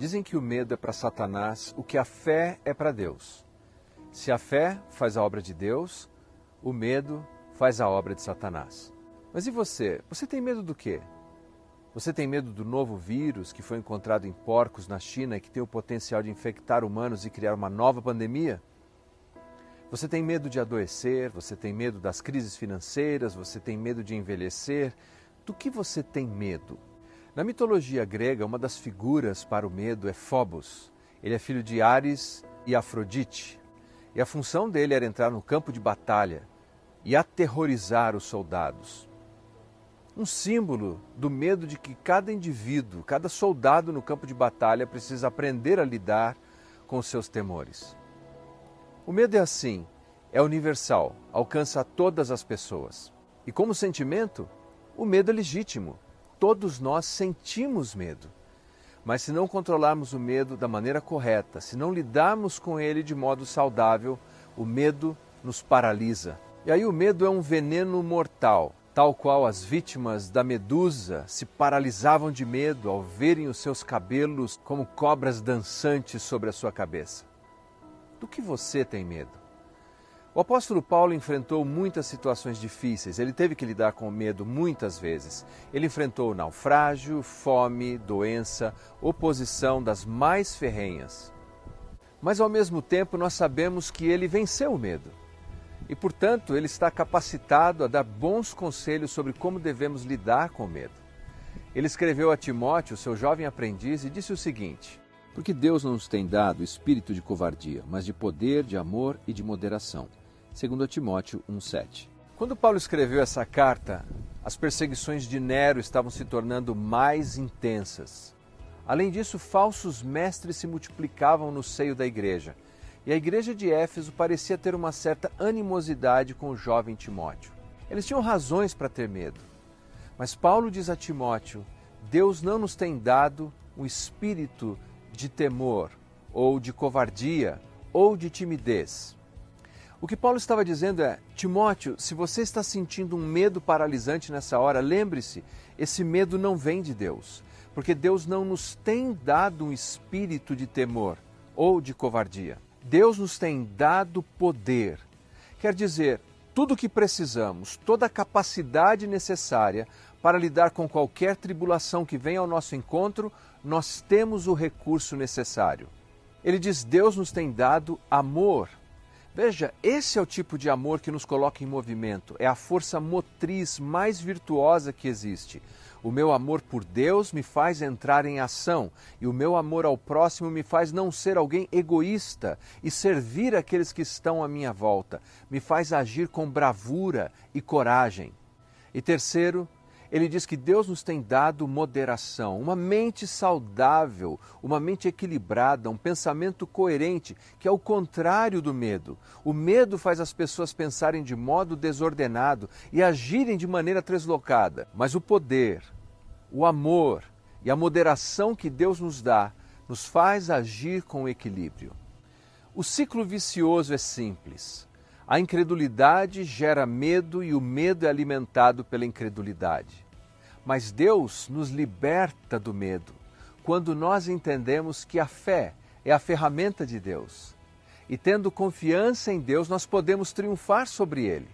Dizem que o medo é para Satanás o que a fé é para Deus. Se a fé faz a obra de Deus, o medo faz a obra de Satanás. Mas e você? Você tem medo do quê? Você tem medo do novo vírus que foi encontrado em porcos na China e que tem o potencial de infectar humanos e criar uma nova pandemia? Você tem medo de adoecer, você tem medo das crises financeiras, você tem medo de envelhecer. Do que você tem medo? Na mitologia grega, uma das figuras para o medo é Phobos. Ele é filho de Ares e Afrodite. E a função dele era entrar no campo de batalha e aterrorizar os soldados. Um símbolo do medo de que cada indivíduo, cada soldado no campo de batalha precisa aprender a lidar com seus temores. O medo é assim, é universal, alcança todas as pessoas. E como sentimento, o medo é legítimo. Todos nós sentimos medo. Mas se não controlarmos o medo da maneira correta, se não lidarmos com ele de modo saudável, o medo nos paralisa. E aí o medo é um veneno mortal, tal qual as vítimas da medusa se paralisavam de medo ao verem os seus cabelos como cobras dançantes sobre a sua cabeça. Do que você tem medo? O apóstolo Paulo enfrentou muitas situações difíceis, ele teve que lidar com o medo muitas vezes. Ele enfrentou naufrágio, fome, doença, oposição das mais ferrenhas. Mas ao mesmo tempo nós sabemos que ele venceu o medo. E portanto, ele está capacitado a dar bons conselhos sobre como devemos lidar com o medo. Ele escreveu a Timóteo, seu jovem aprendiz, e disse o seguinte: porque Deus não nos tem dado espírito de covardia, mas de poder, de amor e de moderação. Segundo Timóteo 1:7. Quando Paulo escreveu essa carta, as perseguições de Nero estavam se tornando mais intensas. Além disso, falsos mestres se multiplicavam no seio da igreja, e a igreja de Éfeso parecia ter uma certa animosidade com o jovem Timóteo. Eles tinham razões para ter medo. Mas Paulo diz a Timóteo: Deus não nos tem dado um espírito de temor, ou de covardia, ou de timidez. O que Paulo estava dizendo é: Timóteo, se você está sentindo um medo paralisante nessa hora, lembre-se, esse medo não vem de Deus, porque Deus não nos tem dado um espírito de temor ou de covardia. Deus nos tem dado poder. Quer dizer, tudo o que precisamos, toda a capacidade necessária para lidar com qualquer tribulação que venha ao nosso encontro, nós temos o recurso necessário. Ele diz: Deus nos tem dado amor. Veja, esse é o tipo de amor que nos coloca em movimento, é a força motriz mais virtuosa que existe. O meu amor por Deus me faz entrar em ação e o meu amor ao próximo me faz não ser alguém egoísta e servir aqueles que estão à minha volta, me faz agir com bravura e coragem. E terceiro, ele diz que Deus nos tem dado moderação, uma mente saudável, uma mente equilibrada, um pensamento coerente, que é o contrário do medo. O medo faz as pessoas pensarem de modo desordenado e agirem de maneira deslocada. Mas o poder, o amor e a moderação que Deus nos dá nos faz agir com equilíbrio. O ciclo vicioso é simples. A incredulidade gera medo e o medo é alimentado pela incredulidade. Mas Deus nos liberta do medo quando nós entendemos que a fé é a ferramenta de Deus. E tendo confiança em Deus, nós podemos triunfar sobre ele.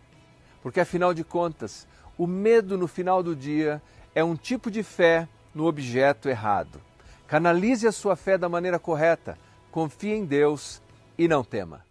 Porque afinal de contas, o medo no final do dia é um tipo de fé no objeto errado. Canalize a sua fé da maneira correta, confie em Deus e não tema.